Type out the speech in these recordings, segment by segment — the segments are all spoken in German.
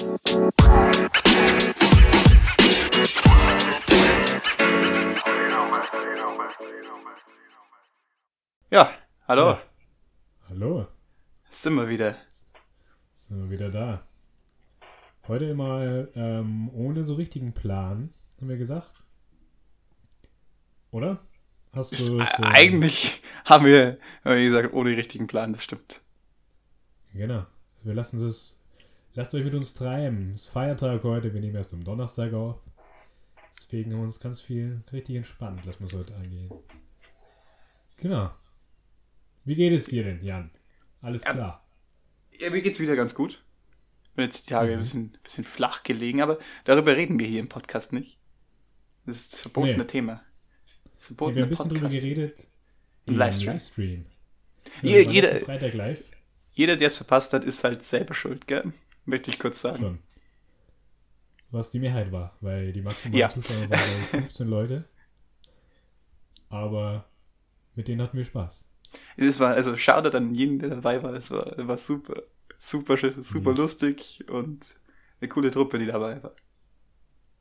Ja, hallo. Ja. Hallo, Sind wir wieder. sind wir wieder da. Heute mal ähm, ohne so richtigen Plan, haben wir gesagt. Oder? Hast du Äh, so, Eigentlich haben wir, haben wir gesagt, ohne richtigen Plan, das stimmt. Genau. Wir lassen es. Lasst euch mit uns treiben. Es ist Feiertag heute, wir nehmen erst am Donnerstag auf. Deswegen haben wir uns ganz viel richtig entspannt, lassen wir es heute angehen. Genau. Wie geht es dir denn, Jan? Alles Ja. klar. Ja, mir geht's wieder ganz gut. Bin jetzt die Tage Mhm. ein bisschen, bisschen flach gelegen, aber darüber reden wir hier im Podcast nicht. Das ist das verbotene Nee. Thema. Das Ja, verbotene wir haben ein bisschen drüber Podcast. geredet. Im Livestream. Livestream. Waren jeder- Freitag live. Jeder, der es verpasst hat, ist halt selber schuld, gell? Möchte ich kurz sagen. Schon. Was die Mehrheit war, weil die maximalen Ja. Zuschauer waren glaube ich, 15 Leute. Aber mit denen hatten wir Spaß. Das war, also schade an jeden, der dabei war. Es war, war super, super, super Mhm. lustig und eine coole Truppe, die dabei war.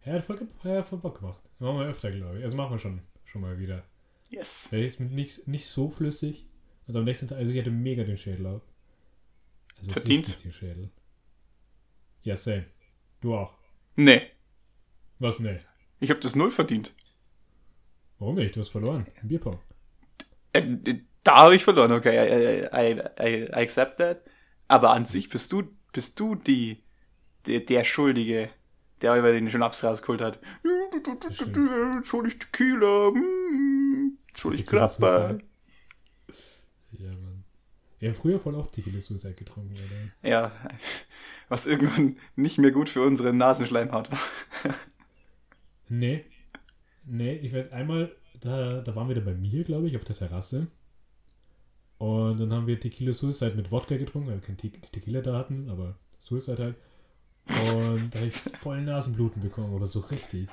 Er hat voll, er hat voll Bock gemacht. Machen wir öfter, glaube ich. Also machen wir schon, schon mal wieder. Yes. Der ist nicht, nicht so flüssig. Also am nächsten Tag, also ich hatte mega den Schädel auf. Also Verdient. den Schädel. Ja, same. Du auch. Nee, Was, ne? ich habe das null verdient. Warum nicht? Du hast verloren. Im Bierpong. Äh, da habe ich verloren, okay, I, I, I, accept that. Aber an sich bist du, bist du die, der, der Schuldige, der über den Schnaps rausgeholt hat. Schuldig Tequila, schuldig Grappa. Wir haben früher voll oft Tequila Suicide getrunken, oder? Ja, was irgendwann nicht mehr gut für unsere Nasenschleimhaut war. Nee. Nee, ich weiß, einmal, da, da waren wir da bei mir, glaube ich, auf der Terrasse. Und dann haben wir Tequila Suicide mit Wodka getrunken, weil wir kein Te Tequila da hatten, aber Suicide halt. Und da habe ich voll Nasenbluten bekommen, aber so richtig.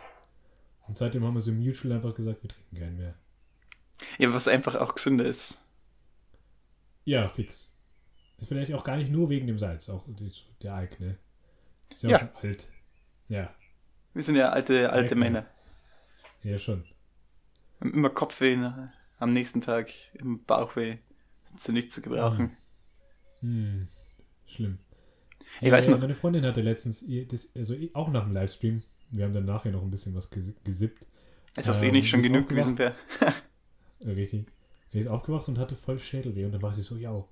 Und seitdem haben wir so mutual einfach gesagt, wir trinken keinen mehr. Ja, was einfach auch gesünder ist. Ja, fix. Ist vielleicht auch gar nicht nur wegen dem Salz, auch der Alk, ne? Ist ja, Ja. auch schon alt. Ja, Wir sind ja alte, alte Merkt man. Männer. ja schon. Haben immer Kopfweh ne? am nächsten Tag, im Bauchweh. Sind sie nicht zu gebrauchen. Hm, schlimm. Ich weiß noch- Meine Freundin hatte letztens, das, also auch nach dem Livestream, wir haben dann nachher noch ein bisschen was ges- gesippt. Es Ähm, eh nicht schon bist genug gewesen wäre. Richtig. Sie ist aufgewacht und hatte voll Schädelweh. Und dann war sie so, ja,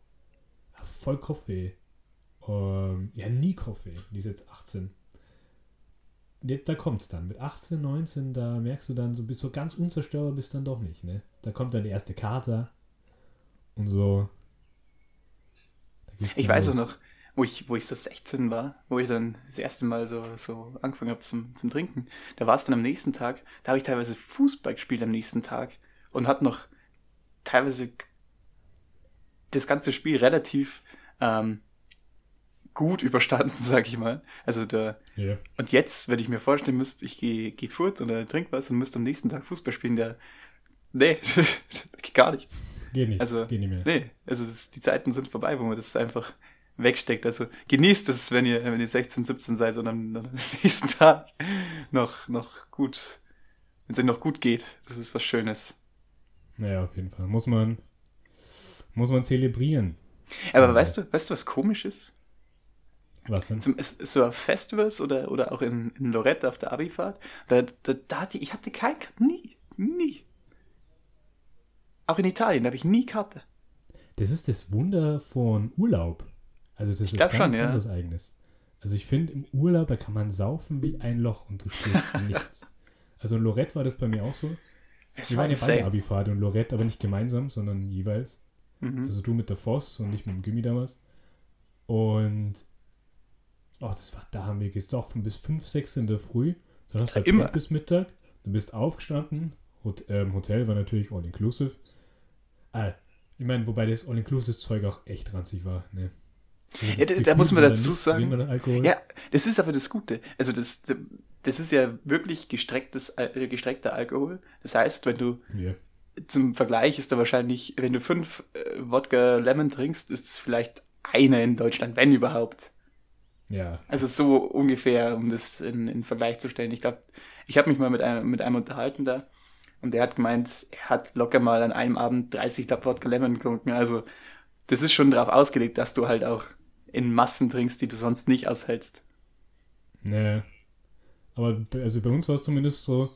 voll Kopfweh. Ähm, ja, nie Kopfweh. Die ist jetzt 18. Jetzt, da kommt's dann. Mit 18, 19, da merkst du dann, so bist so ganz unzerstörbar bist dann doch nicht, ne? Da kommt dann die erste Kater und so. Ich weiß auch los. noch, wo ich, wo ich so 16 war, wo ich dann das erste Mal so, so angefangen habe zum, zum Trinken. Da war es dann am nächsten Tag, da habe ich teilweise Fußball gespielt am nächsten Tag und hat noch teilweise das ganze Spiel relativ ähm, gut überstanden, sag ich mal. Also da, Ja. und jetzt, wenn ich mir vorstellen müsste, ich gehe geh fort oder trink was und müsste am nächsten Tag Fußball spielen, der, nee, gar nichts. Geht nicht. Also, Geht nicht mehr. Nee, also es, die Zeiten sind vorbei, wo man das einfach wegsteckt. Also genießt es, wenn ihr, wenn ihr 16, 17 seid und am, am nächsten Tag noch, noch gut, wenn es euch noch gut geht. Das ist was Schönes. Naja, auf jeden Fall. Muss man, muss man zelebrieren. Aber Ja. weißt du, weißt du, was komisch ist? Was denn? Zum, so auf Festivals oder, oder auch in, in Lorette auf der Abifahrt, da, da, da hatte ich hatte keine Karte, nie, nie. Auch in Italien, habe ich nie Karte. Das ist das Wunder von Urlaub. Also das ist glaub ganz, schon, ganz ja. was Eigenes. Also ich finde, im Urlaub, da kann man saufen wie ein Loch und du spürst nichts. Also in Lorette war das bei mir auch so. Es Wir war waren ja beide. Abifahrt und Lorette, aber nicht gemeinsam, sondern jeweils. Mhm. Also du mit der Voss und nicht mit dem Gimmi damals. Und oh, das war, da haben wir gesoffen bis 5, 6 in der Früh. Dann hast du halt Immer. bis Mittag. Du bist aufgestanden. Hot, ähm, Hotel war natürlich all inclusive. Ah, ich meine, wobei das all inclusive Zeug auch echt ranzig war. Ne? Also Ja, da- da muss man dazu sagen-. Ja, das ist aber das Gute. Also das, das ist ja wirklich gestrecktes, Al- gestreckter Alkohol. Das heißt, wenn du Ja. zum Vergleich ist da wahrscheinlich, wenn du fünf äh, Wodka Lemon trinkst, ist es vielleicht einer in Deutschland, wenn überhaupt. Ja. Also so ungefähr, um das in, in Vergleich zu stellen. Ich glaube, ich habe mich mal mit einem, mit einem unterhalten da und der hat gemeint, er hat locker mal an einem Abend 30 Tab Wodka Lemon getrunken. Also das ist schon darauf ausgelegt, dass du halt auch in Massen trinkst, die du sonst nicht aushältst. Nee. Aber bei- also bei uns war es zumindest so,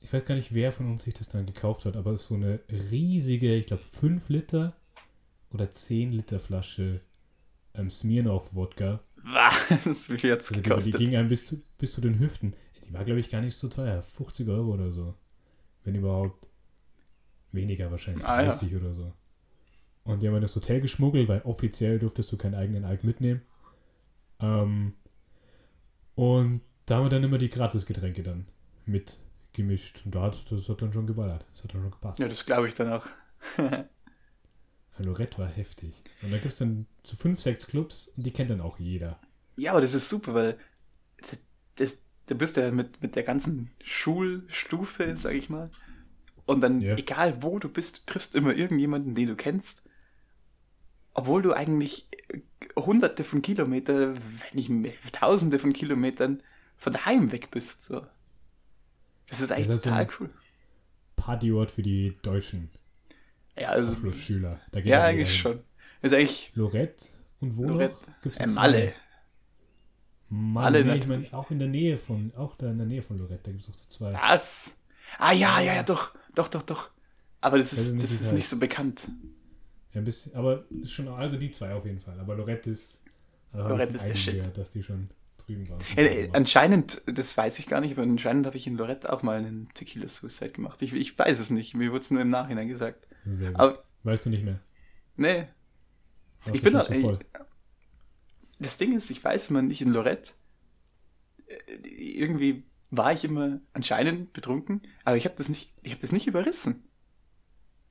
ich weiß gar nicht, wer von uns sich das dann gekauft hat, aber es ist so eine riesige, ich glaube 5 Liter oder 10 Liter Flasche ähm, Smirnoff-Wodka. Was will jetzt Also die, die gekostet? ging einem bis zu, bis zu den Hüften. Die war, glaube ich, gar nicht so teuer. 50 Euro oder so. Wenn überhaupt. Weniger wahrscheinlich. Ah, ja. 30 oder so. Und die haben in das Hotel geschmuggelt, weil offiziell durftest du keinen eigenen Alk mitnehmen. Ähm, und da haben wir dann immer die Gratisgetränke dann mit gemischt. Und da hat das hat dann schon geballert. Das hat dann schon gepasst. Ja, das glaube ich dann auch. Lorette war heftig. Und da gibt es dann zu fünf, sechs Clubs und die kennt dann auch jeder. Ja, aber das ist super, weil das, das, da bist du ja mit, mit der ganzen Schulstufe, sag ich mal. Und dann, Ja. egal wo du bist, du triffst immer irgendjemanden, den du kennst. Obwohl du eigentlich hunderte von Kilometern, wenn nicht mehr, tausende von Kilometern von daheim weg bist. So. Das ist eigentlich Das ist so total ein- cool. Partyort für die deutschen Ja, also, Abschlussschüler. Da geht ja, eigentlich hin. schon. Das ist eigentlich Lorette und wo Lorette. noch? Gibt's äh, noch Malle. zwei? Malle, Malle nee, ich meine auch in der Nähe von, auch da in der Nähe von Lorette, da gibt es auch so zwei. Was? Ah ja, ja, ja, doch, doch, doch, doch. Aber das ist, nicht, das ist es nicht heißt. so bekannt. Ja, ein bisschen, aber ist schon, also die zwei auf jeden Fall. Aber Lorette ist, also Lorette ist der Shit. gehört, dass die schon drüben waren. Äh, äh, anscheinend, das weiß ich gar nicht, aber anscheinend habe ich in Lorette auch mal einen Tequila Suicide gemacht. Ich, ich weiß es nicht, mir wurde es nur im Nachhinein gesagt. Sehr gut. Aber, weißt du nicht mehr? nee, Warst ich bin da, voll? das Ding ist, ich weiß immer nicht in Lorette. äh, Irgendwie war ich immer anscheinend betrunken, aber ich habe das nicht, ich habe das nicht überrissen.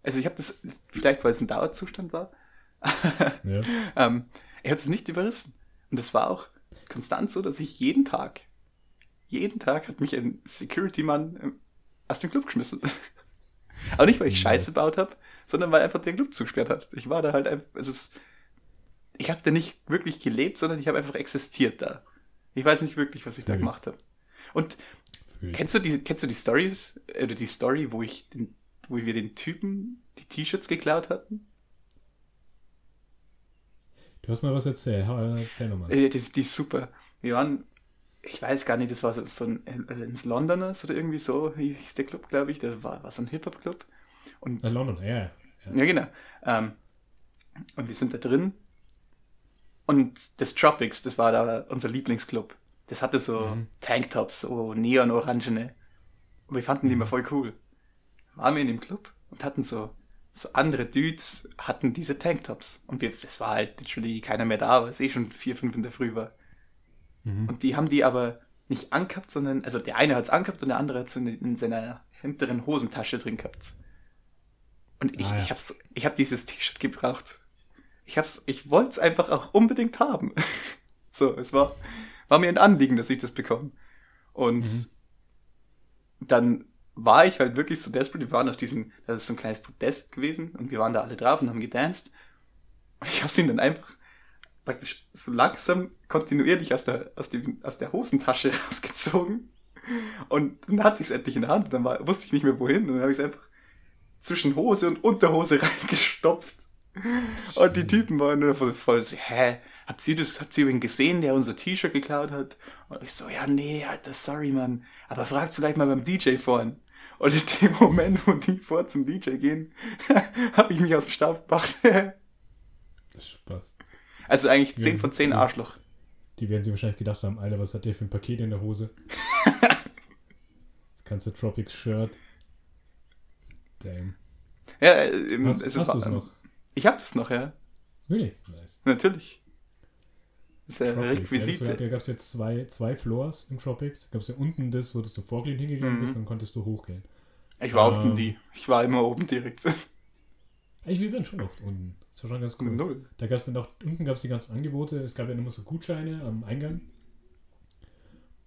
Also ich habe das, vielleicht weil es ein Dauerzustand war, Ja. ähm, er hat es nicht überrissen. Und es war auch konstant so, dass ich jeden Tag, jeden Tag hat mich ein Security-Mann ähm, aus dem Club geschmissen. Aber nicht, weil ich Scheiße gebaut habe, sondern weil einfach der Club zugesperrt hat. Ich war da halt einfach, es ist, ich habe da nicht wirklich gelebt, sondern ich habe einfach existiert da. Ich weiß nicht wirklich, was ich da Sehr gut. gemacht habe. Und Fühl kennst du die, kennst du die Stories, äh, oder die Story, wo ich den, wo wir den Typen die T-Shirts geklaut hatten? Du hast mal was erzählt. Erzähl nochmal. Äh, die, die ist super. Wir waren, ich weiß gar nicht, das war so, so ein äh, ins Londoners oder irgendwie so hieß der Club, glaube ich. Das war, war so ein Hip-Hop-Club. Und Äh, London, ja. ja. ja, genau. Ähm, und wir sind da drin. Und das Tropics, das war da unser Lieblingsclub. Das hatte so Mhm. Tanktops, so neon-orangene. Und wir fanden die immer voll cool. Waren wir in dem Club und hatten so, so andere Dudes hatten diese Tanktops. Und wir, das war halt literally keiner mehr da, weil es eh schon vier, fünf in der Früh war. Mhm. Und die haben die aber nicht angehabt, sondern, also der eine hat es angehabt und der andere hat es in, in seiner hinteren Hosentasche drin gehabt. Und ich, Ah, ja. ich, hab's, ich hab dieses T-Shirt gebraucht. Ich, hab's, ich wollte es einfach auch unbedingt haben. so, es war, war mir ein Anliegen, dass ich das bekomme. Und Mhm. dann war ich halt wirklich so desperate. Wir waren auf diesem, das ist so ein kleines Podest gewesen und wir waren da alle drauf und haben gedanced. Und ich hab's ihm dann einfach praktisch so langsam kontinuierlich aus der, aus dem, aus der Hosentasche rausgezogen. Und dann hatte ich es endlich in der Hand. Dann war, wusste ich nicht mehr wohin. Und dann habe ich es einfach zwischen Hose und Unterhose reingestopft. Und die Typen waren nur voll, voll so, hä, habt ihr das, habt ihr wen gesehen, der unser T-Shirt geklaut hat? Und ich so, ja, nee, Alter, sorry, Mann. Aber fragt vielleicht mal beim DJ vorhin. Und in dem Moment, wo die vor zum DJ gehen, habe ich mich aus dem Staub gemacht. Das Spaß. also eigentlich Ja, 10 von 10 das- Arschloch. Die werden sich wahrscheinlich gedacht haben, Alter, was hat der für ein Paket in der Hose? das ganze Tropics Shirt. Damn. Ja, äh, im- Hast, also hast du es noch? Ich hab das noch, ja. Really? Nice. Natürlich. Das ist ja Tropics. Ja, Requisite. da gab es jetzt zwei, zwei Floors im Tropics. Gab es ja unten das, wo du vorgelehnt hingegangen Mhm. bist, dann konntest du hochgehen. Ich war Ähm. unten die. Ich war immer oben direkt. Eigentlich, wir waren schon oft unten. Das war schon ganz cool. Null. Da gab es dann auch, unten gab es die ganzen Angebote. Es gab ja immer so Gutscheine am Eingang.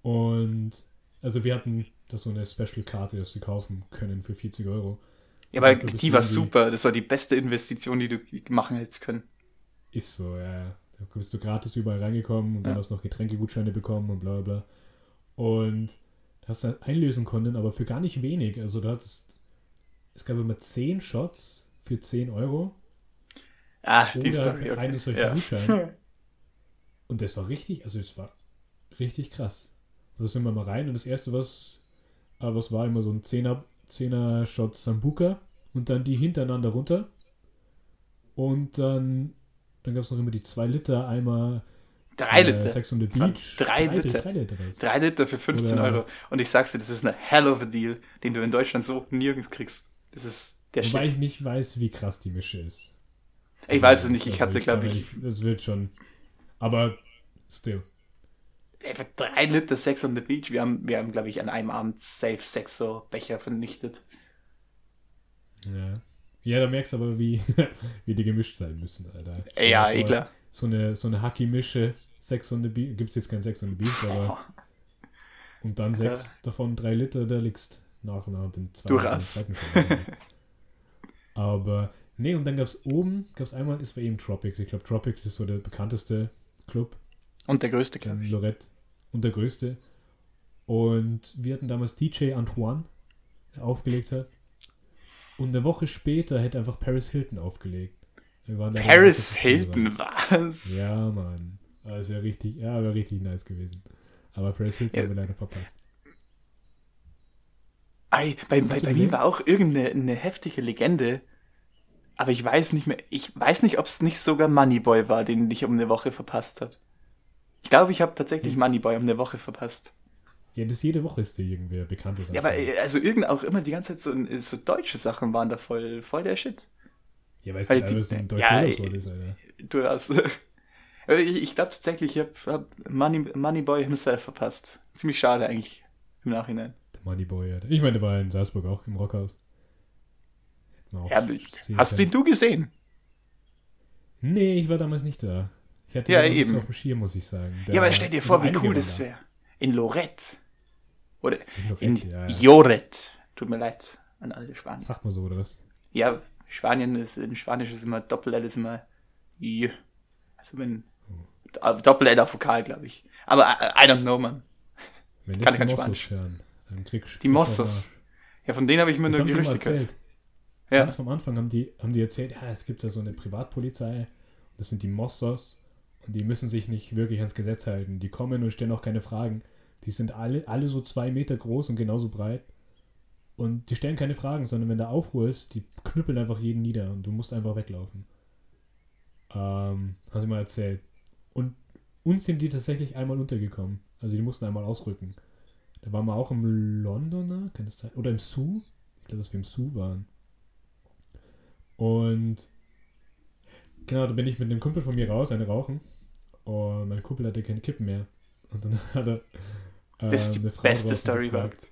Und also wir hatten das so eine Special-Karte, das wir kaufen können für 40 Euro. Ja, aber Ich die war super. Das war die beste Investition, die du machen hättest können. Ist so, ja. ja. Da bist du gratis überall reingekommen und dann Ja. hast du noch Getränkegutscheine bekommen und bla bla bla. Und da hast du dann einlösen können, aber für gar nicht wenig. Also du hattest, es gab immer 10 Shots für 10 Euro Ah, die Story, okay. ja. Gutscheine. und das war richtig, also es war richtig krass. Und da sind wir mal rein und das erste, was, äh, was war immer so ein 10er, 10er Shot Sambuca und dann die hintereinander runter. Und dann, dann gab es noch immer die 2 Liter Eimer Drei äh, Liter. Sex on the Beach. drei Liter. Drei Liter war's. Drei Liter für 15 Oder- Euro. Und ich sag's dir, das ist eine hell of a deal, den du in Deutschland so nirgends kriegst. Das ist der Wobei Shit. ich nicht weiß, wie krass die Mische ist. Ich weiß es nicht, ich Also hatte, glaube ich, Das wird schon. Aber still. ey, für drei Liter Sex on the Beach. Wir haben, wir haben glaube ich, an einem Abend safe sechs so Becher vernichtet. Ja. Ja, da merkst du aber, wie, wie die gemischt sein müssen, Alter. Ja, eh klar. So eine, so eine Hacky-Mische, Sex on the Beach, gibt es jetzt kein Sex on the Beach, aber. Und dann Alter. sechs davon drei Liter, da liegst nach und nach den zweiten, Durchaus. aber, nee, und dann gab es oben, gab es einmal, es war eben Tropics. Ich glaube, Tropics ist so der bekannteste Club Und der größte, glaube in ich. Lorette und der größte. Und wir hatten damals DJ Antoine, der aufgelegt hat. Und eine Woche später hätte einfach Paris Hilton aufgelegt. Paris Hilton, was? Ja, Mann. Das wäre richtig, ja, wäre richtig nice gewesen. Aber Paris Hilton Ja. haben wir leider verpasst. Ei, bei, bei, bei mir war auch irgendeine eine heftige Legende. Aber ich weiß nicht mehr. Ich weiß nicht, ob es nicht sogar Moneyboy war, den ich um eine Woche verpasst habe. Ich glaube, ich habe tatsächlich Moneyboy um eine Woche verpasst. Ja, das jede Woche ist dir irgendwer bekanntes. Ja, aber äh, also irgend auch immer die ganze Zeit so, so deutsche Sachen waren da voll, voll der Shit. Ja, weißt weil du, die- alles ein deutscher ja, Urlaubsort ist, Alter. Durchaus. Aber ich, ich glaube tatsächlich, ich habe hab Money, Moneyboy himself verpasst. Ziemlich schade eigentlich im Nachhinein. Der Moneyboy, Alter. Ich meine, der war in Salzburg auch im Rockhaus. Hätten wir auch Ja, hast können. den du gesehen? Nee, ich war damals nicht da. Ich hatte Ja, eben. auf dem Schirm, muss ich sagen. Ja, aber stell dir vor, wie cool das da. wäre. In Lorette. Oder In in Lorette, ja, ja. Joret. Tut mir leid an alle Spanier. Sagt man so, oder was? Ja, Spanien ist, in Spanisch ist immer Doppel-L ist immer J. Also wenn Doppel-L auf Vokal, glaube ich. Aber I, I don't know, man. Wenn Kann nicht kein die Mossos hören, dann kriegst Die kriegst du Mossos. Ja, von denen habe ich mir Das nur Gerüchte gehört. Ja. Ganz vom Anfang haben die, haben die erzählt, ja, es gibt da so eine Privatpolizei, das sind die Mossos die müssen sich nicht wirklich ans Gesetz halten. Die kommen und stellen auch keine Fragen. Die sind alle, alle so zwei Meter groß und genauso breit. Und die stellen keine Fragen, sondern wenn da Aufruhr ist, die knüppeln einfach jeden nieder und du musst einfach weglaufen. Ähm, haben sie mal erzählt. Und uns sind die tatsächlich einmal untergekommen. Also die mussten einmal ausrücken. Da waren wir auch im Londoner, kann das sein? Oder im Sue? Ich glaube, dass wir im Sue waren. Und genau, da bin ich mit einem Kumpel von mir raus, eine rauchen. Und mein Kumpel hatte keine Kippen mehr. Und dann hat er äh, Das ist die eine Frau beste draußen Story gefragt,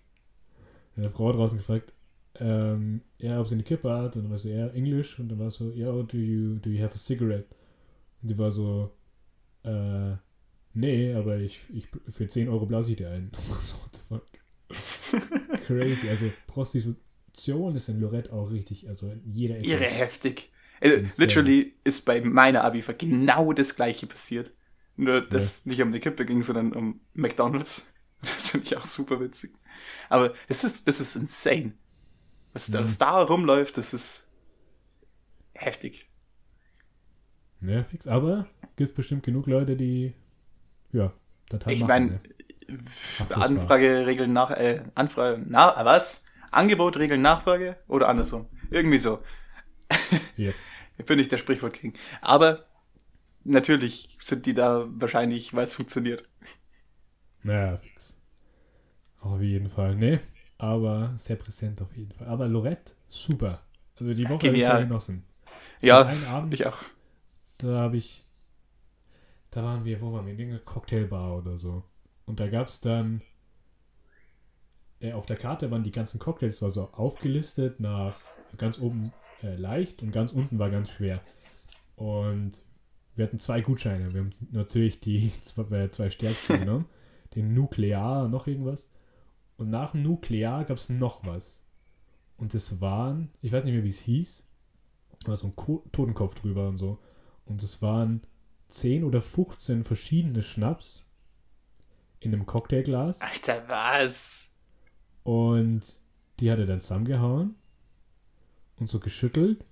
eine Frau draußen gefragt, ähm, ja, ob sie eine Kippe hat. Und dann war so, ja, Englisch. Und dann war so, ja, do you, do you have a cigarette? Und die war so, äh, nee, aber ich, ich für 10 Euro blase ich dir ein. so, what the fuck? Crazy. Also Prostitution ist in Lorette auch richtig, also in jeder Ecke. Irre heftig. Also, literally ist bei meiner Abifahrt genau das gleiche passiert. Nur, dass es nicht um die Kippe ging, sondern um McDonalds. Das finde ich auch super witzig. Aber das ist, das ist insane. Was da, Mhm. da rumläuft, das ist heftig. Ja, fix. Aber gibt bestimmt genug Leute, die, ja, das halt Ich meine, ne? Anfrage, Regeln nach, äh, Anfrage, na, was? Angebot, Regeln, Nachfrage oder andersrum. Irgendwie so. Ja. Ich bin nicht der Sprichwort King. Aber natürlich sind die da wahrscheinlich, weil es funktioniert. Naja, fix. Auf jeden Fall. Ne, aber sehr präsent auf jeden Fall. Aber Lorette, super. Also die Woche habe ich sehr genossen. Es Ja, Abend, Ich auch. da habe ich, da waren wir, wo waren wir? In irgendeiner Cocktailbar oder so. Und da gab es dann, äh, auf der Karte waren die ganzen Cocktails war so aufgelistet nach ganz oben äh, leicht und ganz unten war ganz schwer. Und wir hatten zwei Gutscheine. Wir haben natürlich die zwei, äh, zwei stärksten genommen. Den Nuklear, noch irgendwas. Und nach dem Nuklear gab es noch was. Und es waren, ich weiß nicht mehr, wie es hieß, war so ein Ko Totenkopf drüber und so. Und es waren 10 oder 15 verschiedene Schnaps in einem Cocktailglas. Alter, was? Und die hat er dann zusammengehauen und so geschüttelt.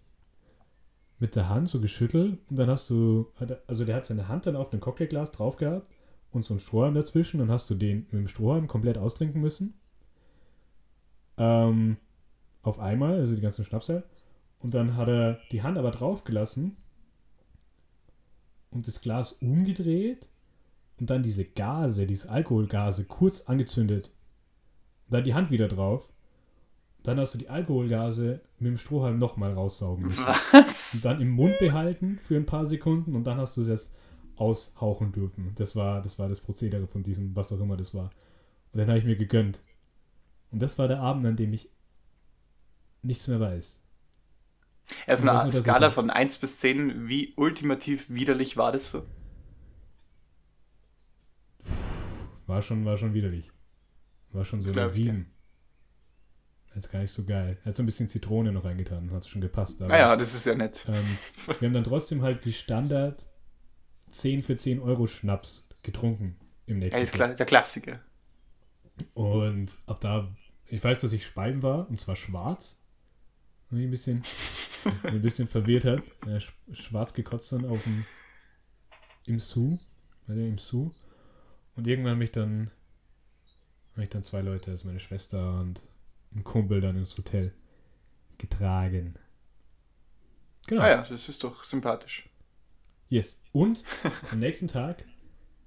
Mit der Hand so geschüttelt. Und dann hast du, also der hat seine Hand dann auf ein Cocktailglas drauf gehabt und so einen Strohhalm dazwischen. Dann hast du den mit dem Strohhalm komplett austrinken müssen. Ähm, auf einmal, also die ganzen Schnapsel. Und dann hat er die Hand aber drauf gelassen und das Glas umgedreht und dann diese Gase, diese Alkoholgase kurz angezündet. Und dann die Hand wieder drauf. Dann hast du die Alkoholgase mit dem Strohhalm nochmal raussaugen müssen. Was? Und dann im Mund behalten für ein paar Sekunden und dann hast du es aushauchen dürfen. Das war, das war das Prozedere von diesem, was auch immer das war. Und dann habe ich mir gegönnt. Und das war der Abend, an dem ich nichts mehr weiß. Auf einer Skala von 1 bis 10, wie ultimativ widerlich war das so? War schon, war schon widerlich. War schon so eine glaub ich dir. 7. Ist gar nicht so geil. Er hat so ein bisschen Zitrone noch reingetan, hat es schon gepasst. Aber, Naja, das ist ja nett. ähm, wir haben dann trotzdem halt die Standard 10 für 10 Euro Schnaps getrunken im nächsten Alles klar, der Klassiker. Und ab da, ich weiß, dass ich Speim war, und zwar schwarz. Und mich ein bisschen, ein bisschen verwirrt hat. Sch- schwarz gekotzt dann auf dem, im Su. Also im Su. Und irgendwann mich dann, habe ich dann zwei Leute, also meine Schwester und ein Kumpel dann ins Hotel getragen. Genau. Ah ja, das ist doch sympathisch. Yes. Und am nächsten Tag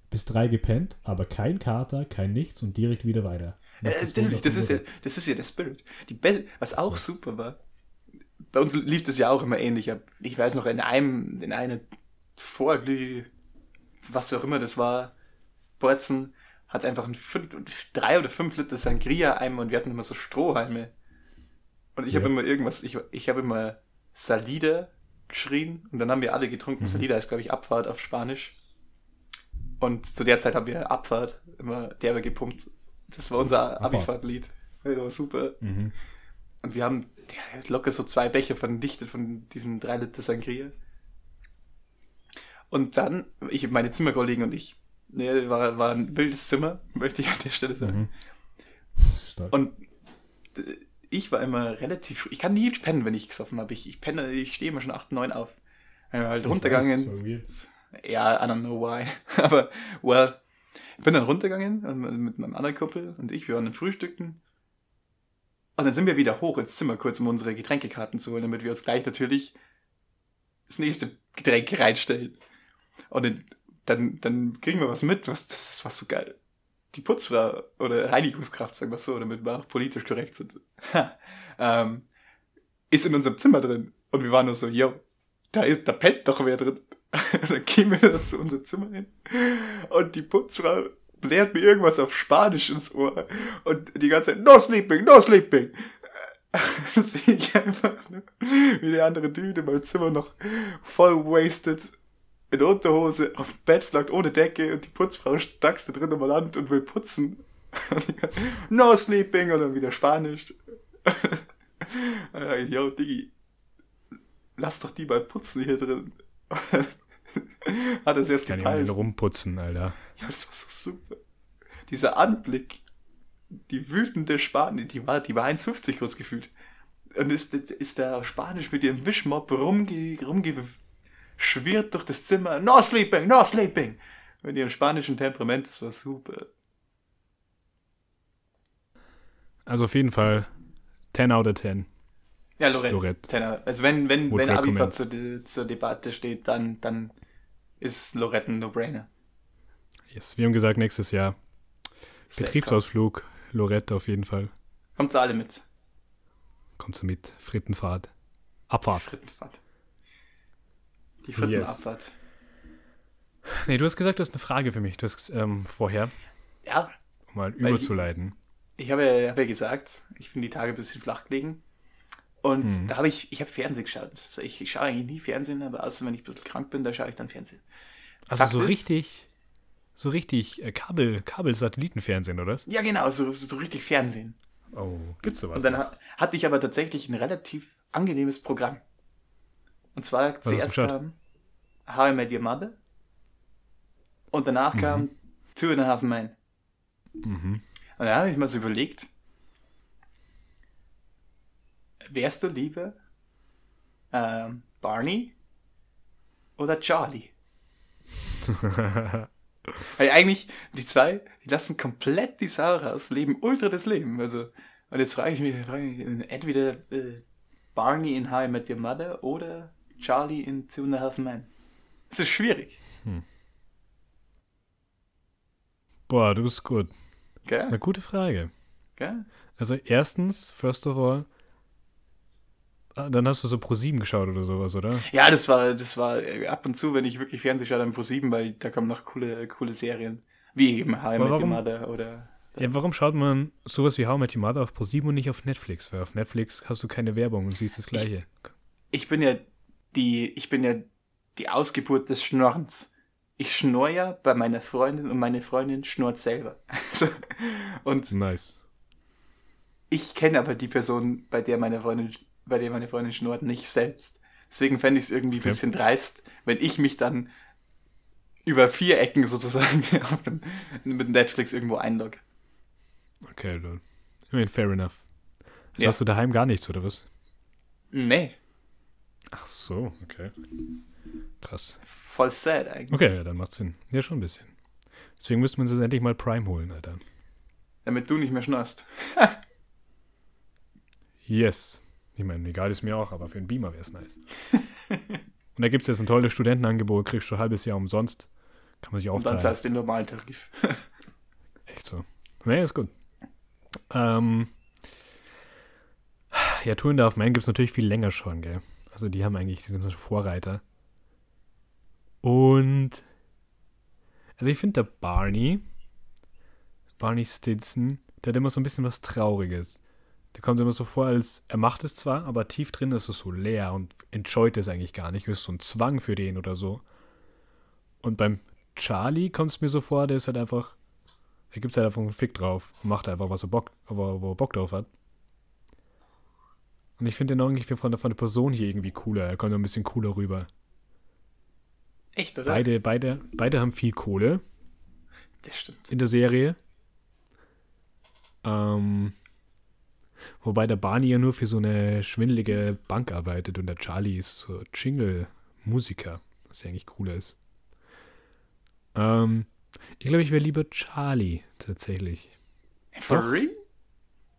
bis drei gepennt, aber kein Kater, kein nichts und direkt wieder weiter. Äh, das natürlich, noch das ist, ja, das ist ja der Spirit. Die Be was auch super war, bei uns lief das ja auch immer ähnlich. Ich weiß noch, in einem, in einer Vorglüh, was auch immer das war, Borzen, hat einfach ein fünf, drei oder fünf Liter Sangria-Eimer und wir hatten immer so Strohhalme. Und ich Ja. habe immer irgendwas, ich, ich habe immer Salida geschrien und dann haben wir alle getrunken. Mhm. Salida ist, glaube ich, Abfahrt auf Spanisch. Und zu der Zeit haben wir Abfahrt immer derbe gepumpt. Das war unser. Abifahrtlied. Das war super. Mhm. Und wir haben locker so zwei Becher verdichtet von diesem 3 Liter Sangria. Und dann, ich, meine Zimmerkollegen und ich, ne, war, war ein wildes Zimmer, möchte ich an der Stelle sagen. Mhm. Und äh, ich war immer relativ, ich kann nie pennen, wenn ich gesoffen habe. Ich, ich penne, ich stehe immer schon 8, 9 auf. Bin halt Ich runtergegangen. weiß. Ja, I don't know why. Aber, well, ich bin dann runtergegangen und mit meinem anderen Kumpel und ich, wir waren im Frühstücken. Und dann sind wir wieder hoch ins Zimmer, kurz um unsere Getränkekarten zu holen, damit wir uns gleich natürlich das nächste Getränk reinstellen. Und dann, dann, dann kriegen wir was mit, was, das war so geil. Die Putzfrau oder Reinigungskraft, sagen wir so, damit wir auch politisch korrekt sind, ähm, ist in unserem Zimmer drin. Und wir waren nur so, yo, da, ist, da pennt doch wer drin. Dann gehen wir da zu unserem Zimmer hin. Und die Putzfrau blärt mir irgendwas auf Spanisch ins Ohr. Und die ganze Zeit, no sleeping, no sleeping. Sehe ich einfach nur, wie der andere Dude in meinem Zimmer noch voll wasted in der Unterhose auf dem Bett flackt ohne Decke und die Putzfrau stackst da drin am Land und will putzen. No sleeping und dann wieder Spanisch. Und dann, Yo, Diggi, lass doch die mal putzen hier drin. Hat er es erst Kann ich gepeilt. rumputzen, Alter. Ja, das war so super. Dieser Anblick, die wütende Spanin, die war, die war 1,50 groß gefühlt. Und ist, ist auf Spanisch mit ihrem Wischmopp rumge, rumgeschwirrt durch das Zimmer. No sleeping, no sleeping! Mit ihrem spanischen Temperament, das war super. Also auf jeden Fall 10 out of 10. Ja, Lorenz, Lorette. Tenor. Also wenn, wenn, Would wenn recommend. zur, De- zur Debatte steht, dann, dann ist Lorette ein No-Brainer. Yes. Wir haben gesagt, nächstes Jahr Safe Betriebsausflug, Lorette auf jeden Fall. Kommt alle mit. Kommt so mit. Frittenfahrt. Abfahrt. Frittenfahrt. Die Frittenabfahrt. Nee, du hast gesagt, du hast eine Frage für mich. Du hast ähm, vorher, Ja, um mal überzuleiten. ich habe, ja- habe ja gesagt, ich finde die Tage ein bisschen flach gelegen. Und Mhm. da habe ich, ich habe Fernsehen geschaut. Also ich, ich schaue eigentlich nie Fernsehen, aber außer wenn ich ein bisschen krank bin, da schaue ich dann Fernsehen. Also Fakt so ist- richtig, so richtig äh, Kabel, Kabel-Satellitenfernsehen, oder? Ja, genau, so, so richtig Fernsehen. Oh, gibt's sowas? Und dann noch? ha- hatte ich aber tatsächlich ein relativ angenehmes Programm. Und zwar du zuerst geschaut? How I Met Your Mother. Und danach kam Two and a Half Men. Mhm. Und da habe ich mal so überlegt, wärst du lieber ähm, Barney oder Charlie? Weil eigentlich, die zwei, die lassen komplett die Sau raus, leben ultra das Leben. Also, und jetzt frage ich mich, frage ich mich entweder äh, Barney in How I Met Your Mother oder Charlie in Two and a Half Men. Das ist schwierig, Boah, du bist gut. Das ist eine gell? gute Frage. gell? Also erstens, first of all, ah, dann hast du so Pro 7 geschaut oder sowas, oder? Ja, das war, das war äh, ab und zu, wenn ich wirklich Fernseh schaue, dann pro 7, weil da kommen noch coole, coole Serien. Wie eben How I Met Your Mother oder. Ja, warum schaut man sowas wie How I Met Your Mother auf Pro 7 und nicht auf Netflix? Weil auf Netflix hast du keine Werbung und siehst das Gleiche. Ich bin ja die, ich bin ja die Ausgeburt des Schnorrens. Ich schnurr ja bei meiner Freundin und meine Freundin schnurrt selber. Also, und Nice. ich kenne aber die Person, bei der meine Freundin, bei der meine Freundin schnurrt, nicht selbst. Deswegen fände ich es irgendwie ein Okay. bisschen dreist, wenn ich mich dann über vier Ecken sozusagen dem, mit Netflix irgendwo einlogge. Okay, lol. I mean, fair enough. Das Ja. hast du daheim gar nichts, oder was? Nee, Ach so, okay. Krass. voll sad eigentlich. Okay, ja, dann macht's Sinn. Ja, schon ein bisschen. Deswegen müsste man sich endlich mal Prime holen, Alter. Damit du nicht mehr schnurrst. Yes. Ich meine, egal ist mir auch, aber für einen Beamer wäre es nice. Und da gibt es jetzt ein tolles Studentenangebot, kriegst du ein halbes Jahr umsonst. Kann man sich Und dann aufteilen. zahlst du den normalen Tarif. Echt so. Nee, ist gut. Ähm, ja, Two and a Half Men gibt es natürlich viel länger schon, gell? Also die haben eigentlich, die sind so Vorreiter. Und also ich finde der Barney, Barney Stinson, der hat immer so ein bisschen was Trauriges. Der kommt immer so vor, als er macht es zwar, aber tief drin ist es so leer und enjoyt es eigentlich gar nicht. Ist so ein Zwang für den oder so. Und beim Charlie kommt es mir so vor, der ist halt einfach er gibt halt einfach einen Fick drauf und macht einfach, was er Bock, wo, wo er Bock drauf hat. Und ich finde den irgendwie von von der Person hier irgendwie cooler. Er kommt ein bisschen cooler rüber. Echt, oder? Beide, beide, beide haben viel Kohle Das stimmt. in der Serie. Ähm, wobei der Barney ja nur für so eine schwindelige Bank arbeitet und der Charlie ist so Jingle-Musiker, was ja eigentlich cooler ist. Ähm, ich glaube, ich wäre lieber Charlie tatsächlich. For real?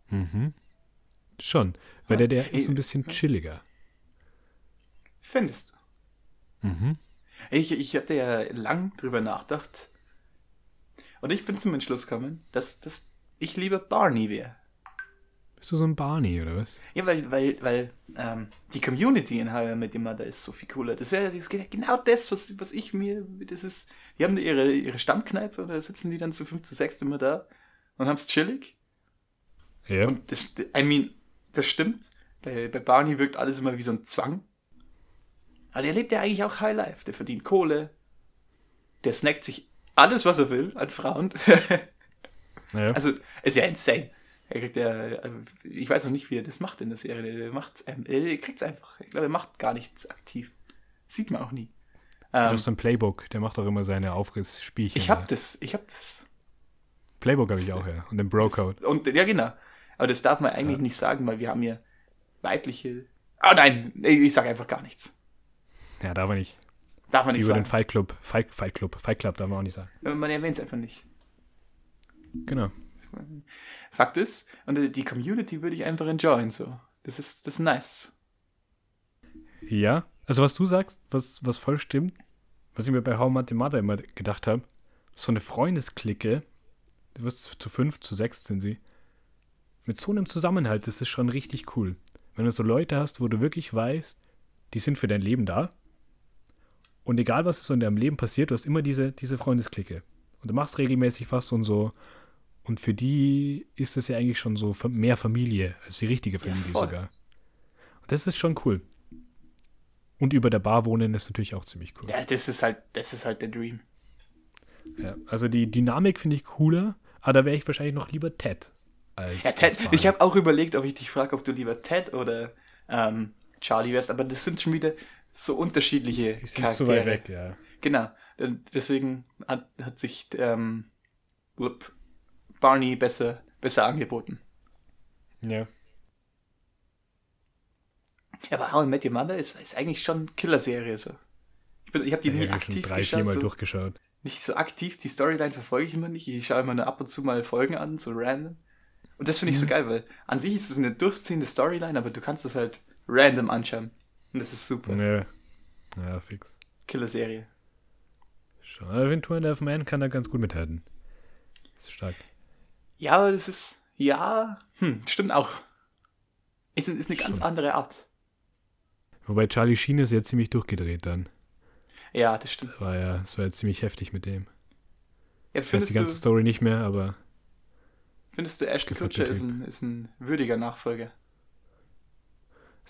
Mhm. Schon. Weil der, der ist so ein Ey, bisschen chilliger. Findest du? Mhm. Ich, ich hatte ja lang drüber nachgedacht. Und ich bin zum Entschluss gekommen, dass, dass ich lieber Barney wäre. Bist du so ein Barney, oder was? Ja, weil, weil, weil ähm, die Community in How I Met Your Mother ist so viel cooler. Das ist ja genau das, was, was ich mir, das ist, die haben ihre, ihre Stammkneipe und da sitzen die dann zu fünf, zu sechs immer da und haben's chillig. Ja. Und das, I mean, das stimmt. Bei, bei Barney wirkt alles immer wie so ein Zwang. Aber der lebt ja eigentlich auch High Life. Der verdient Kohle. Der snackt sich alles, was er will an Frauen. ja. also, ist ja insane. Er kriegt ja, äh, ich weiß noch nicht, wie er das macht in der Serie. Der macht, ähm, er kriegt's einfach. Ich glaube, er macht gar nichts aktiv. Sieht man auch nie. das Ähm, ist ein Playbook. Der macht auch immer seine Aufrissspielchen. ich hab das, ich hab das. Playbook habe ich auch, ja. Und den Bro-Code. Und ja, genau. Aber das darf man eigentlich nicht sagen, weil wir haben ja weibliche. Ah nein, nee, ich sage einfach gar nichts. Ja, darf man nicht. Darf man nicht über sagen. den Fight Club. Fight, Fight Club. Fight Club darf man auch nicht sagen. Man erwähnt es einfach nicht. Genau. Fakt ist, und äh, die Community würde ich einfach enjoyen so. Das ist, das ist nice. Ja, also was du sagst, was, was voll stimmt, was ich mir bei How Your Mother immer gedacht habe, so eine Freundesklicke, du wirst zu fünf, zu sechs sind sie, mit so einem Zusammenhalt, das ist schon richtig cool. Wenn du so Leute hast, wo du wirklich weißt, die sind für dein Leben da und egal was so in deinem Leben passiert, du hast immer diese, diese Freundesklicke und du machst regelmäßig was und so und für die ist es ja eigentlich schon so mehr Familie als die richtige Familie voll. sogar. Und das ist schon cool. Und über der Bar wohnen ist natürlich auch ziemlich cool. Ja, das ist halt, das ist halt der Dream. Ja, also die Dynamik finde ich cooler, aber da wäre ich wahrscheinlich noch lieber Ted. Als, Ja, Ted, als ich habe auch überlegt, ob ich dich frage, ob du lieber Ted oder ähm, Charlie wärst, aber das sind schon wieder so unterschiedliche Die sind zu weit weg, ja. Genau. Und deswegen hat, hat sich ähm, Barney besser, besser angeboten. Ja. Ja, aber How I Met Your Mother ist, ist eigentlich schon eine Killerserie. So. Ich, bin- ich habe die Ich nie aktiv drei, geschaut. viermal So, durchgeschaut. nicht so aktiv, die Storyline verfolge ich immer nicht. Ich schaue immer nur ab und zu mal Folgen an, so random. Und das finde ich so geil, weil an sich ist es eine durchziehende Storyline, aber du kannst es halt random anschauen. Und das ist super. Ja. Ja, fix. Killer-Serie. Schon. Aber wenn Two and a Half Man kann da ganz gut mithalten. Ist stark. Ja, aber das ist, ja, hm, stimmt auch. Ist, ist eine ganz andere Art. Wobei Charlie Sheen ist ja ziemlich durchgedreht dann. Ja, das stimmt. War ja, das war ja ziemlich heftig mit dem. Ja, Ich weiß die ganze du, Story nicht mehr, aber findest du Ashton Kutcher ist ein, ist ein würdiger Nachfolger?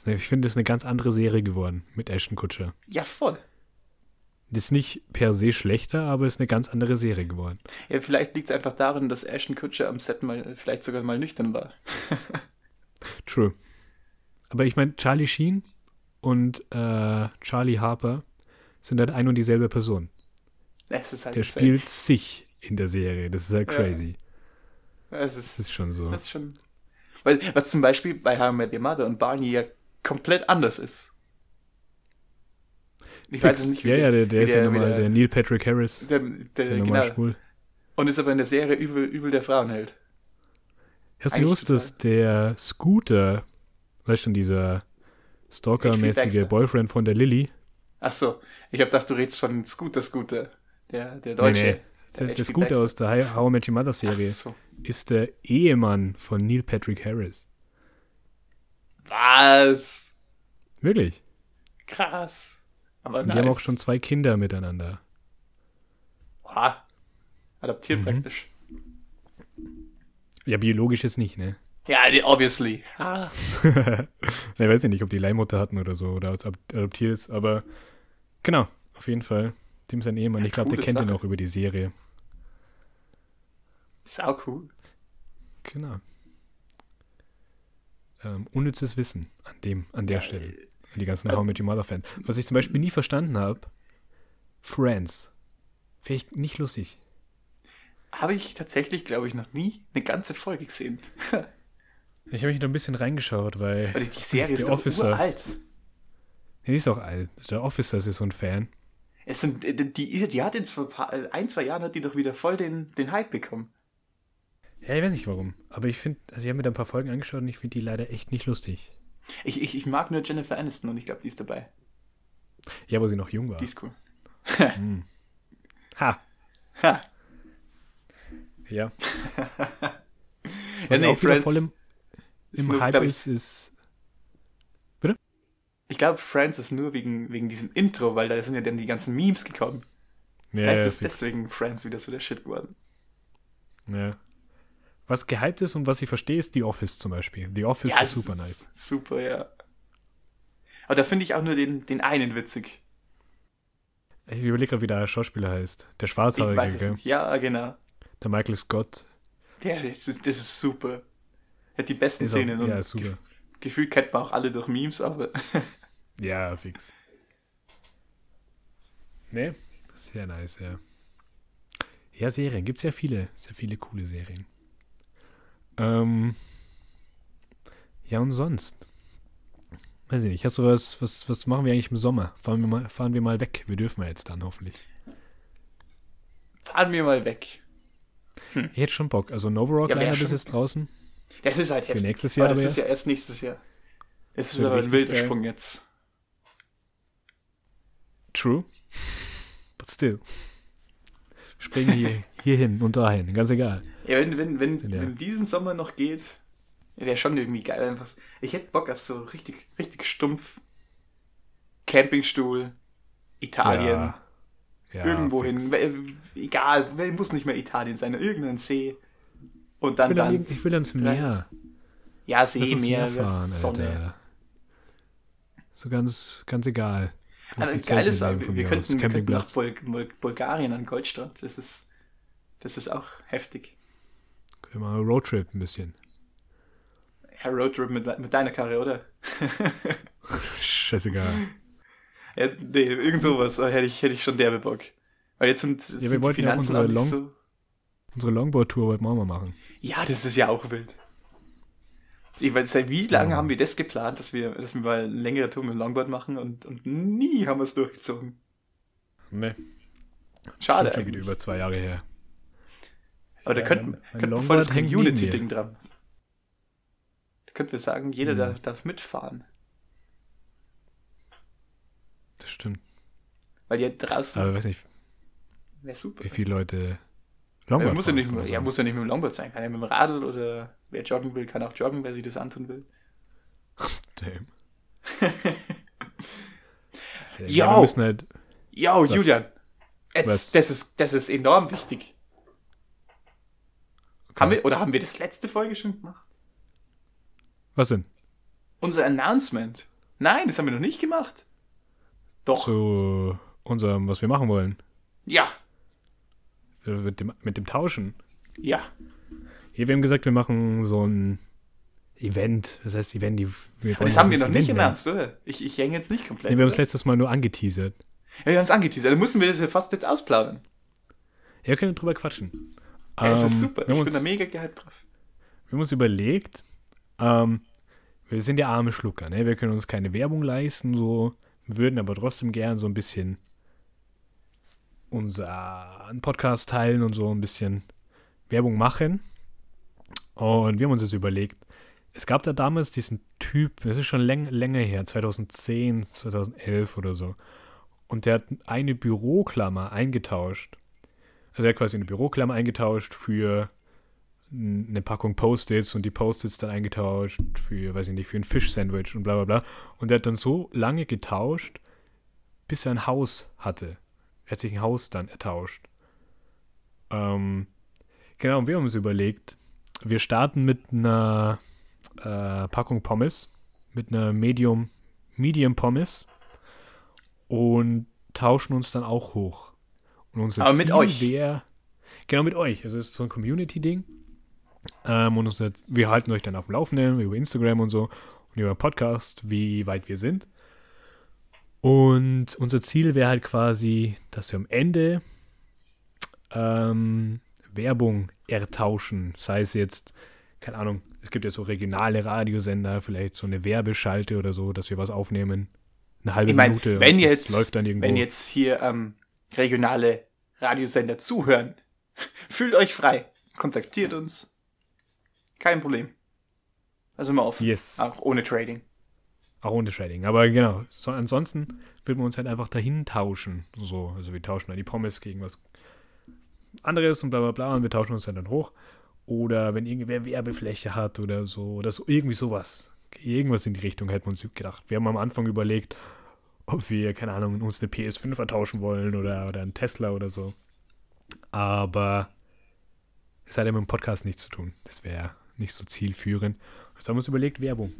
Ich finde, es ist eine ganz andere Serie geworden mit Ashton Kutcher. Ja, voll. Das ist nicht per se schlechter, aber es ist eine ganz andere Serie geworden. Ja, vielleicht liegt es einfach daran, dass Ashton Kutcher am Set mal, vielleicht sogar mal nüchtern war. True. Aber ich meine, Charlie Sheen und äh, Charlie Harper sind halt ein und dieselbe Person. Ist halt Der spielt sich in der Serie. Das ist halt Ja. crazy. Es Das ist, ist schon so. ist schon. Weil, was zum Beispiel bei How I Met Your Mother und Barney ja komplett anders ist. Ich weiß es nicht, wie ja, ja, der, der ist ja wie normal, der, Neil Patrick Harris. der, ist der, ja normal genau. schwul. Und ist aber in der Serie übel, übel der Frauenheld. Hast du gewusst, dass der Scooter, weißt du schon, dieser Stalker-mäßige. Boyfriend von der Lilly, Ach so, ich hab gedacht, du redest von Scooter Scooter. Der, der Deutsche. Nee, nee. der, Der der Scooter Baxter. aus der How I Met Your Mother Serie so. ist der Ehemann von Neil Patrick Harris. Was? Wirklich. Krass. Aber nice. die haben auch schon zwei Kinder miteinander. Oha. Adaptiert Mhm. praktisch. Ja, biologisch jetzt nicht, ne? Ja, obviously. Ah. Ich weiß ja nicht, ob die Leihmutter hatten oder so oder als Ad- adoptiert ist, aber genau, auf jeden Fall. Dem ist ein Ehemann. Ja, ich glaube, der kennt ihn Sache. auch über die Serie. Sau cool. Genau. Ähm, unnützes Wissen an dem, an der Stelle. äh, An die ganzen How I Met Your Mother Fans. Was ich zum Beispiel nie verstanden habe, Friends. Finde ich nicht lustig. Habe ich tatsächlich, glaube ich, noch nie eine ganze Folge gesehen. Ich habe mich da ein bisschen reingeschaut, weil Weil die Serie ist Officer. uralt. die ist auch alt. Der Officer ist so ein Fan. Es sind, äh, die, die hat in zwei, äh, ein, zwei Jahren hat die doch wieder voll den, den Hype bekommen. Ja, ich weiß nicht warum. Aber ich finde, also ich habe mir da ein paar Folgen angeschaut und ich finde die leider echt nicht lustig. Ich, ich, ich mag nur Jennifer Aniston und ich glaube, die ist dabei. Ja, wo sie noch jung war. Die ist cool. Hm. Ha. Ha. Ja. Ja, Was nee, auch Friends voll im, im nur, Hype ist, ist. Ich glaube, Friends ist nur wegen, wegen diesem Intro, weil da sind ja dann die ganzen Memes gekommen. Ja, Vielleicht ja, ist fix. deswegen Friends wieder so der Shit geworden. ja. Was gehypt ist und was ich verstehe, ist The Office zum Beispiel. The Office ja, ist super nice. Super, ja. Aber da finde ich auch nur den, den einen witzig. Ich überlege gerade, wie der Schauspieler heißt. Der Schwarzhaarige, gell? Ja, genau. Der Michael Scott. Der, das, ist, das ist super. Er hat die besten Ist auch- Szenen ja, und ist super. gef gefühlt kennt man auch alle durch Memes, aber Ja, fix. Nee, sehr nice, ja. Ja, Serien. Gibt es ja viele, sehr viele coole Serien. Ähm, ja, und sonst? Weiß ich nicht. Hast du was, was, was machen wir eigentlich im Sommer? Fahren wir mal, fahren wir mal weg. Wir dürfen ja jetzt dann hoffentlich. fahren wir mal weg. Ich hätte schon Bock. Also Nova Rock Ja, schon- ist jetzt draußen. Das ist halt heftig. nächstes Jahr aber das aber ist ja erst. erst nächstes Jahr. Es ist aber ein wilder geil. Sprung jetzt. True. But still. Springen hier, hier hin und dahin. Ganz egal. Ja, wenn, wenn, wenn, Sind ja- wenn diesen Sommer noch geht, wäre schon irgendwie geil. Einfach, ich hätte Bock auf so richtig, richtig stumpf Campingstuhl, Italien, Ja. Irgendwo hin. Egal, muss nicht mehr Italien sein, irgendein See. Und dann Ich will, dann. dann, ich will ans Meer. Ja, See, Meer, Meer fahren, Sonne. Alter. So ganz, ganz egal. Also, kannst geil Zelt ist, mitnehmen wir, wir könnten, wir könnten nach. Bul Bul Bulgarien an Goldstrand. Das ist, das ist auch heftig. Können wir mal Roadtrip ein bisschen. Herr Roadtrip mit, mit deiner Karre, oder? Scheißegal. Ja, nee, irgend sowas hätte ich, hätte ich schon derbe Bock. Weil jetzt sind, sind Ja, wir die wollten ja Finanzen unsere auch nicht Long- so. Unsere Longboard-Tour wollten wir auch mal machen. Ja, das ist ja auch wild. Ich weiß, seit wie lange haben wir das geplant, dass wir, dass wir mal eine längere Tour mit dem Longboard machen und, und nie haben wir es durchgezogen. Ne, Schade schon wieder über zwei Jahre her. Aber da Ja, könnten, könnten wir voll das Community-Ding dran. Da könnten wir sagen, jeder Hm. darf, darf mitfahren. Das stimmt. Weil ja draußen Aber weiß nicht, wäre super. wie viele Leute Longboard muss, ja nicht, mit- muss ja nicht mit dem Longboard sein. Kann ja mit dem Radl oder wer joggen will, kann auch joggen, wer sich das antun will. Damn. Yo! Halt, Yo, Was? Julian. Jetzt, das, ist, das ist enorm wichtig. Haben wir, oder haben wir das letzte Folge schon gemacht? was denn? Unser Announcement. Nein, das haben wir noch nicht gemacht. Doch. Zu unserem, was wir machen wollen. Ja. Mit dem, mit dem Tauschen. Ja. Hier, wir haben gesagt, wir machen so ein Event. Das heißt, Event, die wir das haben wir noch ein nicht Event announced, oder? Ich, ich hänge jetzt nicht komplett. Nee, wir haben es letztes Mal nur angeteasert. ja, wir haben es angeteasert. Dann müssen wir das ja fast jetzt ausplaudern. Ja, wir können drüber quatschen. Ja, es ist Ähm, super. Wir Ich haben, bin da uns, mega gehypt drauf. wir haben uns überlegt, ähm, wir sind ja arme Schlucker, ne? Wir können uns keine Werbung leisten, so, würden aber trotzdem gern so ein bisschen unseren Podcast teilen und so ein bisschen Werbung machen. Und wir haben uns jetzt überlegt, es gab da damals diesen Typ, das ist schon läng länger her, 2010, 2011 oder so. Und der hat eine Büroklammer eingetauscht. Also er hat quasi eine Büroklammer eingetauscht für eine Packung Post-its und die Post-its dann eingetauscht für, weiß ich nicht, für ein Fisch-Sandwich und bla bla bla. Und er hat dann so lange getauscht, bis er ein Haus hatte. Er hat sich ein Haus dann ertauscht. Ähm, genau, und wir haben uns überlegt, wir starten mit einer äh, Packung Pommes, mit einer Medium, Medium Pommes und tauschen uns dann auch hoch. Und unser Aber mit Ziel euch. wär- genau mit euch. Es ist so ein Community-Ding. Ähm, und unser, wir halten euch dann auf dem Laufenden über Instagram und so und über Podcast, wie weit wir sind. Und unser Ziel wäre halt quasi, dass wir am Ende ähm, Werbung ertauschen. Sei es jetzt, keine Ahnung, es gibt ja so regionale Radiosender, vielleicht so eine Werbeschalte oder so, dass wir was aufnehmen. Eine halbe Ich meine, Minute. wenn jetzt, läuft dann irgendwo. wenn jetzt hier ähm, regionale Radiosender zuhören, fühlt euch frei. Kontaktiert uns. Kein Problem. Also mal offen. yes. Auch ohne Trading. Auch ohne Trading. Aber genau. So, ansonsten würden wir uns halt einfach dahin tauschen. So, also wir tauschen dann die Pommes gegen was anderes und bla bla bla und wir tauschen uns dann, dann hoch. Oder wenn irgendwer Werbefläche hat oder so, oder so, irgendwie sowas. Irgendwas in die Richtung hätten wir uns gedacht. Wir haben am Anfang überlegt, ob wir, keine Ahnung, uns eine PS5 vertauschen wollen oder, oder einen Tesla oder so. Aber es hat ja mit dem Podcast nichts zu tun. Das wäre nicht so zielführend. Jetzt haben wir uns überlegt, Werbung.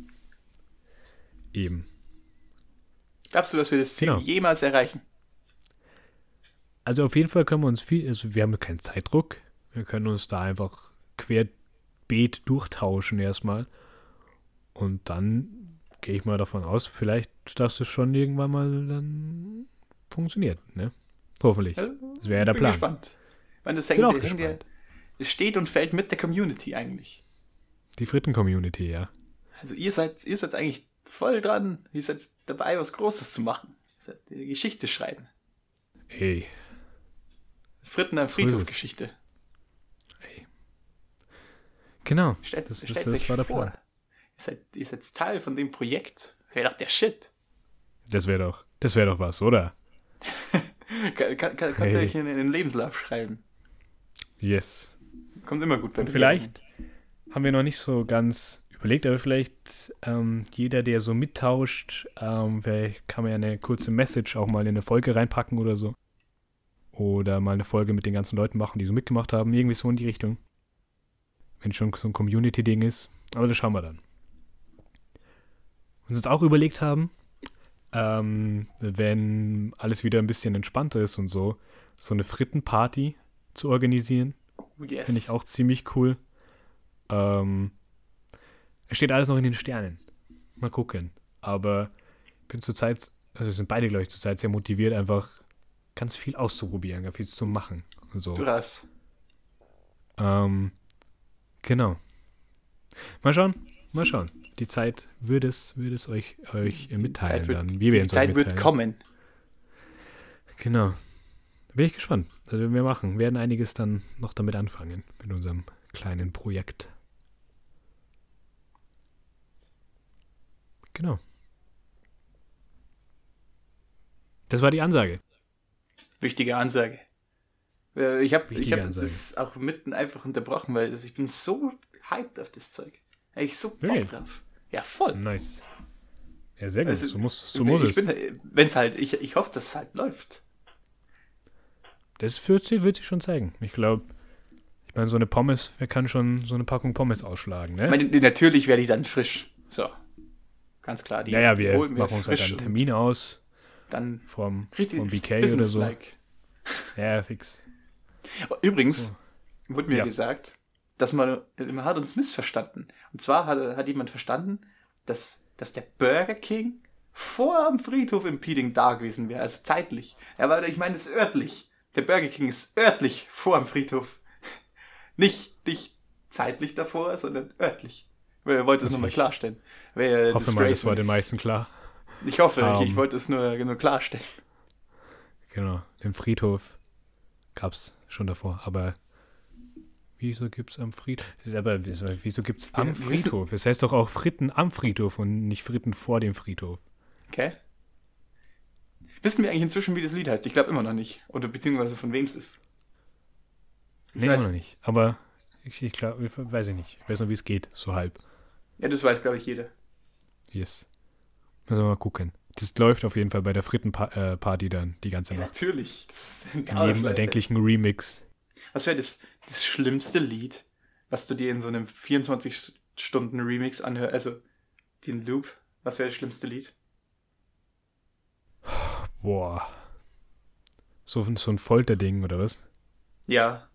Eben. Glaubst du, dass wir das Ziel Genau. jemals erreichen? Also auf jeden Fall können wir uns viel, also wir haben keinen Zeitdruck. Wir können uns da einfach querbeet durchtauschen erstmal. Und dann gehe ich mal davon aus, vielleicht, dass es schon irgendwann mal dann funktioniert, ne? Hoffentlich. Das wäre ja der bin Plan. gespannt. Ich meine, das Bin hängt, hängt gespannt. es steht und fällt mit der Community eigentlich. Die Fritten-Community, ja. Also ihr seid, ihr seid eigentlich voll dran. Ihr seid dabei, was Großes zu machen. Ihr seid die Geschichte schreiben. Ey, Fritten am So ist Friedhof es. Geschichte. ey. Genau. Stellt, Das- das- stellt das euch war der vor. Plan. Ihr seid, ihr seid Teil von dem Projekt. Das wäre doch der Shit. Das wäre doch, das wäre doch was, oder? Kann, kann, kann, Hey. ihr euch in, den Lebenslauf schreiben. Yes. Kommt immer gut beim Und vielleicht haben wir noch nicht so ganz überlegt, aber vielleicht ähm, jeder, der so mittauscht, ähm, vielleicht kann man ja eine kurze Message auch mal in eine Folge reinpacken oder so. Oder mal eine Folge mit den ganzen Leuten machen, die so mitgemacht haben. Irgendwie so in die Richtung. Wenn schon so ein Community-Ding ist. Aber das schauen wir dann. Und uns auch überlegt haben, ähm, wenn alles wieder ein bisschen entspannter ist und so, so eine Frittenparty zu organisieren. Yes. Finde ich auch ziemlich cool. Ähm, es steht alles noch in den Sternen. Mal gucken. Aber ich bin zurzeit, also wir sind beide, glaube ich, zurzeit sehr motiviert, einfach ganz viel auszuprobieren, ganz viel zu machen. So. Krass. Ähm, genau. Mal schauen, mal schauen. Die Zeit würde es, würde es euch, euch mitteilen wird, dann. Wir werden die Zeit wird kommen. Genau. Da bin ich gespannt. Also wir machen, werden einiges dann noch damit anfangen, mit unserem kleinen Projekt. Genau. Das war die Ansage. Wichtige Ansage. Äh, Ich habe ich hab Ansage. das auch mitten einfach unterbrochen, weil ich bin so hyped auf das Zeug. Ich so Bock Wirklich? drauf. Ja, voll. Nice. Ja, sehr gut. Also, so muss, so muss ich es. bin, wenn halt, ich, ich hoffe, dass es halt läuft. Das wird, sich- wird sich schon zeigen. Ich glaube, ich meine, so eine Pommes, wer kann schon so eine Packung Pommes ausschlagen, ne? Meine, natürlich werde ich dann frisch. So. Ganz klar. Die ja, ja, wir holen machen uns halt einen Termin aus Dann vom, richtig vom BK oder so. Ja, fix. Übrigens wurde mir Ja. gesagt, dass man, man hat uns missverstanden. Und zwar hat, hat jemand verstanden, dass, dass der Burger King vor am Friedhof im Peeding da gewesen wäre, also zeitlich. Aber ich meine, es ist örtlich. Der Burger King ist örtlich vor am Friedhof. Nicht, nicht zeitlich davor, sondern örtlich. Er wollte es nochmal Ich klarstellen. Ich hoffe mal, das war den meisten klar. Ich hoffe, ich, ich Ähm. wollte es nur, nur klarstellen. Genau. Den Friedhof gab's schon davor, aber wieso gibt's am Friedhof? Aber wieso, wieso gibt's am Friedhof? Es heißt doch auch Fritten am Friedhof und nicht Fritten vor dem Friedhof. Okay. Wissen wir eigentlich inzwischen, wie das Lied heißt? Ich glaube immer noch nicht. Oder beziehungsweise von wem es ist. Ich Nee, weiß- immer noch nicht. Aber ich, ich glaube, weiß ich nicht. Ich weiß noch, wie es geht. So halb. Ja, das weiß, glaube ich, jeder. Yes. Müssen wir mal gucken. Das läuft auf jeden Fall bei der Frittenparty dann die ganze Ja, Nacht. natürlich. Das ist In jedem erdenklichen Remix. Was wäre das, das schlimmste Lied, was du dir in so einem 24-Stunden-Remix anhörst? Also, den Loop. Was wäre das schlimmste Lied? Boah. So, ein- so ein Folterding, oder was? Ja.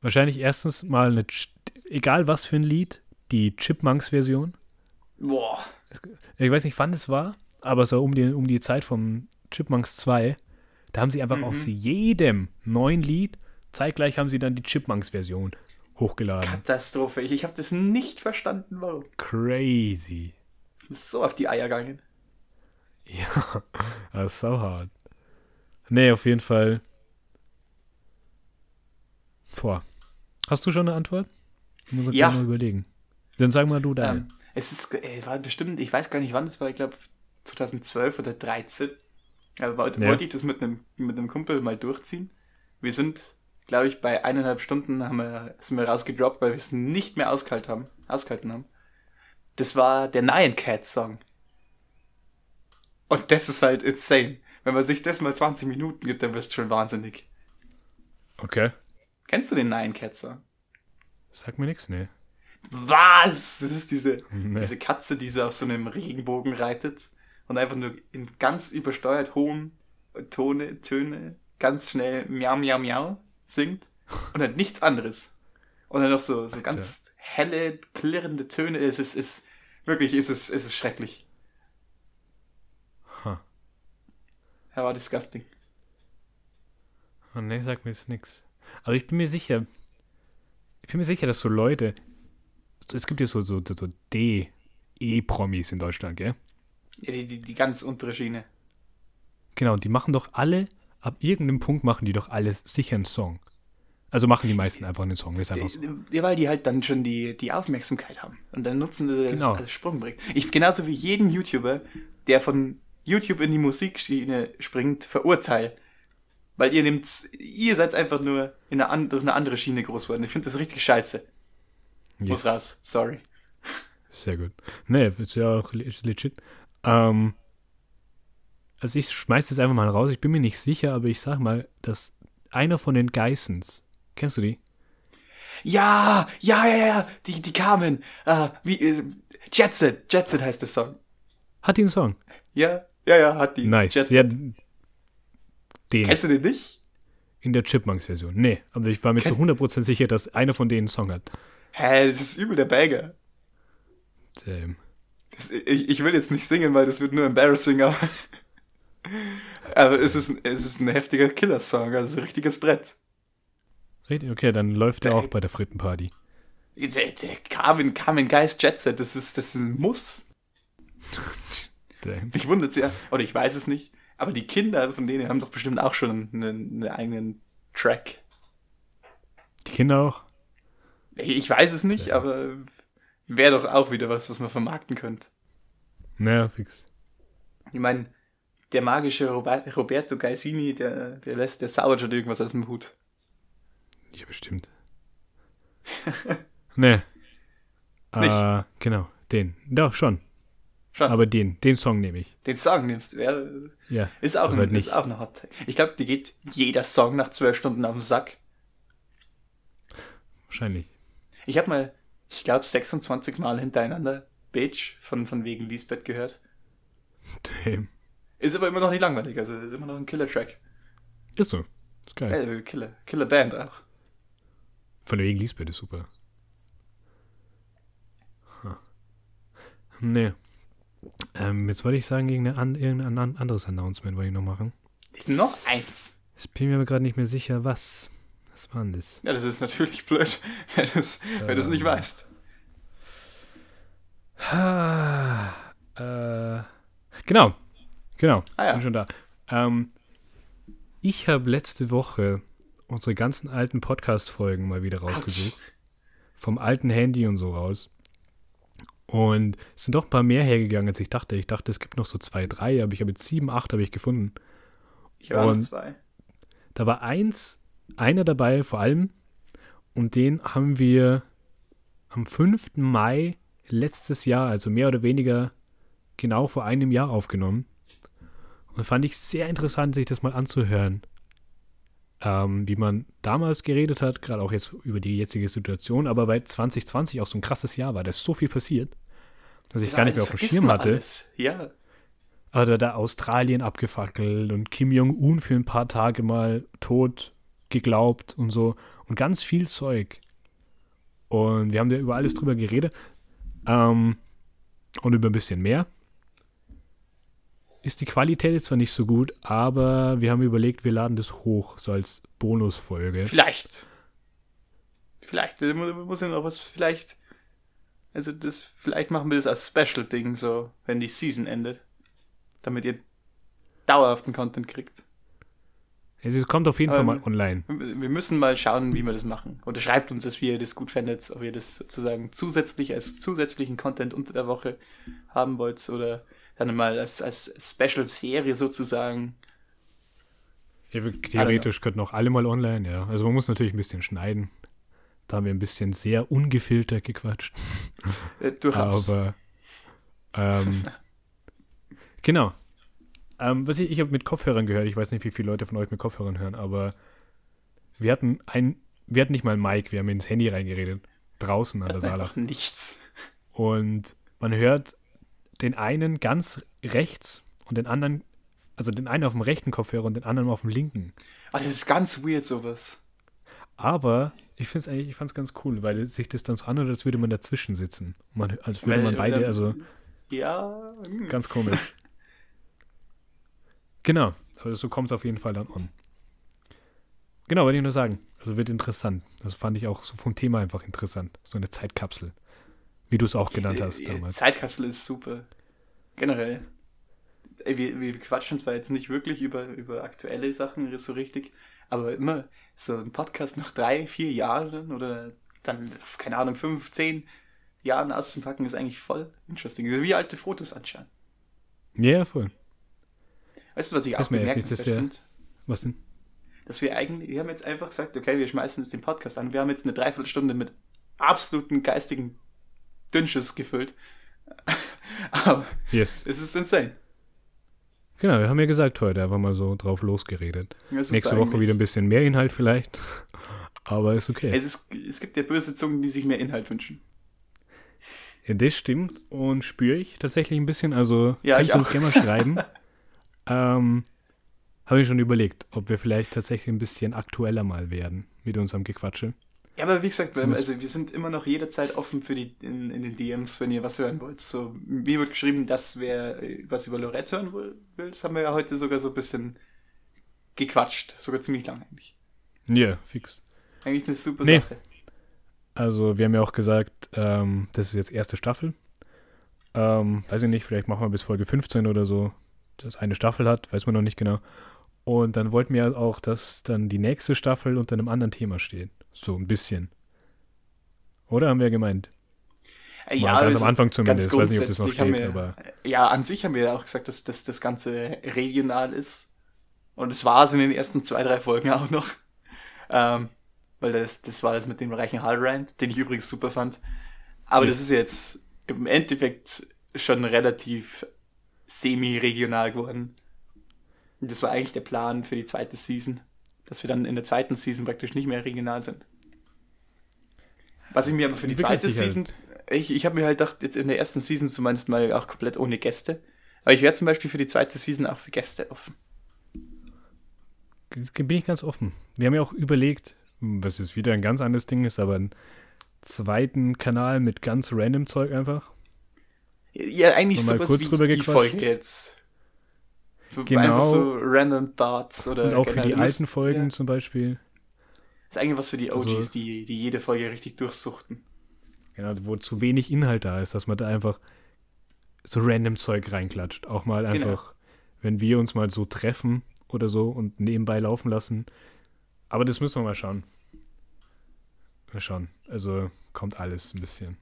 Wahrscheinlich erstens mal eine, egal was für ein Lied, die Chipmunks-Version. Boah. Ich weiß nicht, wann es war, aber so um die, um die Zeit vom Chipmunks 2, da haben sie einfach Mhm. aus jedem neuen Lied, zeitgleich haben sie dann die Chipmunks-Version hochgeladen. Katastrophe. Ich, ich habe das nicht verstanden, warum. Crazy. So auf die Eier gegangen. Ja, das ist so hart. Nee, auf jeden Fall. Boah. Hast du schon eine Antwort? Ich muss Ja. mal überlegen. Dann sag mal du deine. Ähm, es ist, äh, war bestimmt, ich weiß gar nicht wann es war, ich glaube 2012 oder 13. Aber wollte, Ja. wollte ich das mit einem, mit einem Kumpel mal durchziehen. Wir sind, glaube ich, bei eineinhalb Stunden haben wir, sind wir rausgedroppt, weil wir es nicht mehr ausgehalten haben. Ausgehalten haben. Das war der Nyan Cat Song. Und das ist halt insane. Wenn man sich das mal 20 Minuten gibt, dann wirst du schon wahnsinnig. Okay. Kennst du den Nyan Cat Song? Sag mir nichts, nee. Was? Das ist diese, Nee. diese Katze, die so auf so einem Regenbogen reitet und einfach nur in ganz übersteuert hohem Tone, Töne ganz schnell miau, miau, miau singt und dann nichts anderes. Und dann noch so, so ganz helle, klirrende Töne. Es ist, ist wirklich, es ist, es ist schrecklich. Ha. Er war disgusting. Oh, nee, sag mir jetzt nichts. Aber ich bin mir sicher, ich bin mir sicher, dass so Leute, es gibt ja so, so, so D, E-Promis in Deutschland, gell? Ja, die, die, die ganz untere Schiene. Genau, die machen doch alle, ab irgendeinem Punkt machen die doch alles sicher einen Song. Also machen die meisten einfach einen Song, ist einfach so. Ja, weil die halt dann schon die, die Aufmerksamkeit haben. Und dann nutzen sie das Genau. als Sprungbrett. Ich, genauso wie jeden YouTuber, der von YouTube in die Musikschiene springt, verurteilt. Weil ihr nehmt, ihr seid einfach nur in eine andere, eine andere Schiene groß geworden. Ich finde das richtig scheiße. Muss Yes. raus. Sorry. Sehr gut. Nee, ist ja auch legit. Ähm, also ich schmeiß das einfach mal raus. Ich bin mir nicht sicher, aber ich sag mal, dass einer von den Geissens, kennst du die? Ja, ja, ja, ja, die, die kamen. Ah, wie, äh, Jetset, Jetset heißt der Song. Hat die einen Song? Ja, ja, ja, hat die. Nice. Jetset. Ja, den. Kennst du den nicht? In der Chipmunks-Version. Nee, aber ich war mir zu Kennst- 100% sicher, dass einer von denen einen Song hat. Hä, das ist übel der Banger. Ähm, Das, ich, ich will jetzt nicht singen, weil das wird nur embarrassing, aber, aber es, ist, es ist ein heftiger Killer-Song, also ein richtiges Brett. Richtig, okay, dann läuft der Der- auch bei der Frittenparty. Der, der Carmen, Carmen Geist Jet Set, das ist, das ist ein Muss. Damn. Mich wundert es ja, oder ich weiß es nicht, aber die Kinder von denen haben doch bestimmt auch schon einen, einen eigenen Track. Die Kinder auch? Ich weiß es nicht, Ja. aber wäre doch auch wieder was, was man vermarkten könnte. Naja, fix. Ich meine, der magische Robert, Roberto Gaisini, der, der lässt, der zaubert schon irgendwas aus dem Hut. Ja, bestimmt. ne. Nicht. Äh, genau, den. Doch, schon. Schon. Aber den, den Song nehme ich. den Song nimmst, wäre, Ja. ist auch, Also ein, halt ist auch eine Hot Take. Ich glaube, die geht jeder Song nach zwölf Stunden auf den Sack. Wahrscheinlich. Ich habe mal, ich glaube, 26 Mal hintereinander Bitch von, von wegen Lisbeth gehört. Damn. Ist aber immer noch nicht langweilig, also ist immer noch ein Killer-Track. Ist so. Ist geil. Äh, Killer, Killer-Band auch. Von wegen Lisbeth ist super. Huh. Nee. Ähm, jetzt wollte ich sagen, irgendein, an, irgendein an- anderes Announcement wollte ich noch machen. Noch eins. Ich bin mir aber gerade nicht mehr sicher, was. Was war denn das? Ja, das ist natürlich blöd, wenn du es wenn du's nicht Ähm. weißt. Ah, äh, genau. Genau. Ah ja. Bin schon da. Ähm, ich habe letzte Woche unsere ganzen alten Podcast-Folgen mal wieder rausgesucht. Vom alten Handy und so raus. Und es sind doch ein paar mehr hergegangen, als ich dachte. Ich dachte, es gibt noch so zwei, drei, aber ich habe jetzt sieben, acht habe ich gefunden. Ich Und- zwei. Da war eins, einer dabei vor allem, und den haben wir am 5. Mai letztes Jahr, also mehr oder weniger genau vor einem Jahr aufgenommen. Und fand ich sehr interessant, sich das mal anzuhören. Ähm, wie man damals geredet hat, gerade auch jetzt über die jetzige Situation, aber weil 2020 auch so ein krasses Jahr war, da ist so viel passiert, dass ich Ja, gar nicht mehr auf dem Schirm hatte. Alles. Ja, Aber da, da Australien abgefackelt und Kim Jong-un für ein paar Tage mal tot geglaubt und so. Und ganz viel Zeug. Und wir haben da über alles drüber geredet. Ähm, und über ein bisschen mehr. Ist die Qualität jetzt zwar nicht so gut, aber wir haben überlegt, wir laden das hoch, so als Bonusfolge. vielleicht. Vielleicht, muss ja noch was, vielleicht. Also, das, vielleicht machen wir das als Special-Ding, so, wenn die Season endet. Damit ihr dauerhaften Content kriegt. Es kommt auf jeden Fall Ähm, mal online. Wir müssen mal schauen, wie wir das machen. Oder schreibt uns wie ihr das gut fändet, ob ihr das sozusagen zusätzlich als zusätzlichen Content unter der Woche haben wollt oder dann mal als, als Special-Serie sozusagen. Ja, theoretisch könnten auch alle mal online, ja. Also man muss natürlich ein bisschen schneiden. Da haben wir ein bisschen sehr ungefiltert gequatscht. Äh, durchaus. Aber ähm, genau. Ähm, was ich, ich habe mit Kopfhörern gehört, ich weiß nicht, wie viele Leute von euch mit Kopfhörern hören, aber wir hatten ein, wir hatten nicht mal ein Mic, wir haben ins Handy reingeredet. Draußen an der Sala. Nichts. Und man hört den einen ganz rechts und den anderen, also den einen auf dem rechten Kopfhörer und den anderen auf dem linken. Aber das ist ganz weird, sowas. Aber ich finde es eigentlich, ich fand es ganz cool, weil sich das dann so anhört, als würde man dazwischen sitzen. Man, als würde Weil- man beide, dann- also Ja. ganz komisch. Genau, aber so kommt es auf jeden Fall dann an. Genau, wollte ich nur sagen. Also wird interessant. Das fand ich auch so vom Thema einfach interessant. So eine Zeitkapsel. Wie du es auch genannt hast Äh, damals. Zeitkapsel ist super. Generell. Ey, Wir, wir quatschen zwar jetzt nicht wirklich über, über aktuelle Sachen so richtig, aber immer so ein Podcast nach drei, vier Jahren oder dann, keine Ahnung, fünf, zehn Jahren auszupacken, ist eigentlich voll interesting. Wie alte Fotos anschauen. Ja, ja, voll. Weißt du, was ich auch ja- finde? Was denn? Dass wir eigentlich, wir haben jetzt einfach gesagt, okay, wir schmeißen jetzt den Podcast an. Wir haben jetzt eine Dreiviertelstunde mit absoluten geistigen Dünnschiss gefüllt. aber Yes. es ist insane. Genau, wir haben ja gesagt heute einfach mal so drauf losgeredet. Ja, Nächste Woche eigentlich. wieder ein bisschen mehr Inhalt vielleicht. Aber ist okay. Es, ist, es gibt ja böse Zungen, die sich mehr Inhalt wünschen. Ja, das stimmt und spüre ich tatsächlich ein bisschen. Also Ja, kannst ich du uns gerne mal schreiben. ähm, Habe ich schon überlegt, ob wir vielleicht tatsächlich ein bisschen aktueller mal werden mit unserem Gequatsche. Ja, aber wie gesagt, wir, also wir sind immer noch jederzeit offen für die in, in den DMs, wenn ihr was hören wollt. So, mir wird geschrieben, dass wer äh, was über Lorette hören will. Das haben wir ja heute sogar so ein bisschen gequatscht. Sogar ziemlich lang eigentlich. Ja, fix. Eigentlich eine super Nee. Sache. Also, wir haben ja auch gesagt, ähm, das ist jetzt erste Staffel. Ähm, weiß ich nicht, vielleicht machen wir bis Folge 15 oder so, dass eine Staffel hat, weiß man noch nicht genau. Und dann wollten wir auch, dass dann die nächste Staffel unter einem anderen Thema steht. So ein bisschen. Oder haben wir gemeint? Äh, Mal ganz also am Anfang zumindest. Ich weiß nicht, ob das noch steht, wir, aber Ja, an sich haben wir ja auch gesagt, dass, dass das Ganze regional ist. Und es war es in den ersten zwei, drei Folgen auch noch. Ähm, weil das, das war das mit dem reichen Hallrand, den ich übrigens super fand. Aber Ja. das ist jetzt im Endeffekt schon relativ semi-regional geworden. Und das war eigentlich der Plan für die zweite Season. Dass wir dann in der zweiten Season praktisch nicht mehr regional sind. Was ich mir aber für die zweite halt. Season, ich, ich habe mir halt gedacht, jetzt in der ersten Season zumindest mal auch komplett ohne Gäste. Aber ich wäre zum Beispiel für die zweite Season auch für Gäste offen. bin ich ganz offen. Wir haben ja auch überlegt, was jetzt wieder ein ganz anderes Ding ist, aber einen zweiten Kanal mit ganz random Zeug einfach. Ja, eigentlich sowas kurz wie drüber die gequatscht. Folge jetzt. So Genau. einfach so random Thoughts oder Und auch für die generell alten Lust- Folgen Ja. zum Beispiel. Das ist eigentlich was für die OGs, Also- die, die jede Folge richtig durchsuchten. Genau, wo zu wenig Inhalt da ist, dass man da einfach so random Zeug reinklatscht. Auch mal Genau. einfach, wenn wir uns mal so treffen oder so und nebenbei laufen lassen. Aber das müssen wir mal schauen. Mal schauen. Also kommt alles ein bisschen.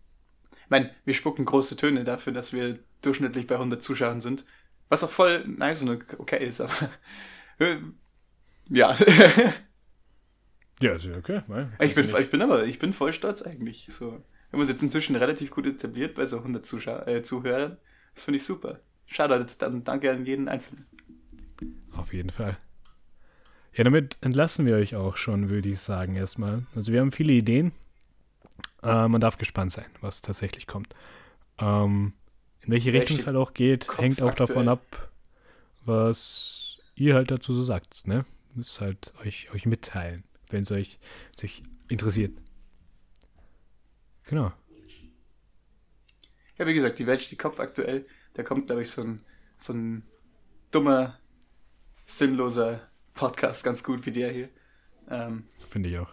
Ich meine, wir spucken große Töne dafür, dass wir durchschnittlich bei 100 Zuschauern sind. Was auch voll nice und okay ist, aber äh, ja. Ja, ist ja okay. ne? ich, bin, ich bin aber, ich bin voll stolz eigentlich. So. Wir haben uns jetzt inzwischen relativ gut etabliert bei so 100 Zuschau äh, Zuhörern. Das finde ich super. Shoutout dann danke an jeden Einzelnen. Auf jeden Fall. Ja, damit entlassen wir euch auch schon, würde ich sagen, erstmal. Also wir haben viele Ideen. Äh, man darf gespannt sein, was tatsächlich kommt. Ähm, in welche Richtung es halt auch geht, Kopf hängt auch davon aktuell? ab, was ihr halt dazu so sagt. Ne? Müsst halt euch, euch mitteilen, wenn es euch, wenn's euch interessiert. Genau. Ja, wie gesagt, die Welt steht Kopf aktuell. Da kommt, glaube ich, so ein, so ein dummer, sinnloser Podcast ganz gut wie der hier. Ähm, Finde ich auch.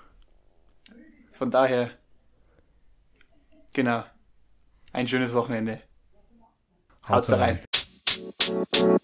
von daher, genau, ein schönes Wochenende. Haut's rein. You